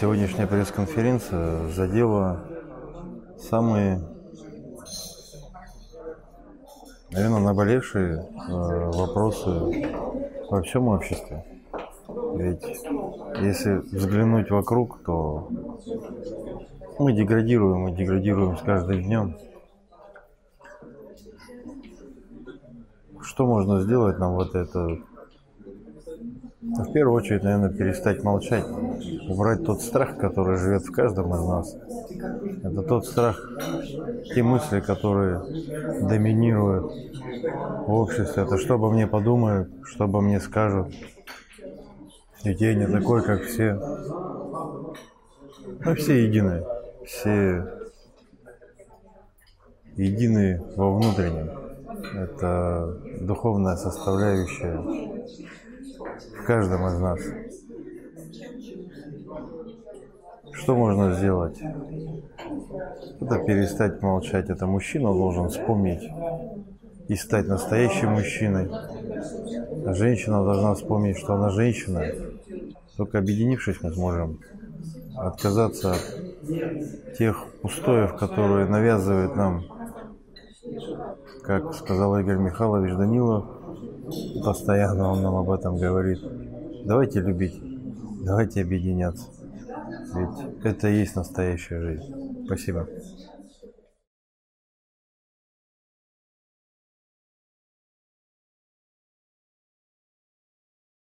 сегодняшняя пресс-конференция задела самые, наверное, наболевшие э, вопросы во всем обществе. Ведь если взглянуть вокруг, то мы деградируем и деградируем с каждым днем. Что можно сделать нам вот это? В первую очередь, наверное, перестать молчать, убрать тот страх, который живет в каждом из нас. Это тот страх, те мысли, которые доминируют в обществе. Это что обо мне подумают, что обо мне скажут. Ведь я не такой, как все. Мы все едины. Все едины во внутреннем. Это духовная составляющая в каждом из нас. Что можно сделать? Это перестать молчать. Это мужчина должен вспомнить и стать настоящим мужчиной. А женщина должна вспомнить, что она женщина. Только объединившись, мы сможем отказаться от тех устоев, которые навязывают нам, как сказал Игорь Михайлович Данилов, постоянно он нам об этом говорит. Давайте любить, давайте объединяться. Ведь это и есть настоящая жизнь. Спасибо.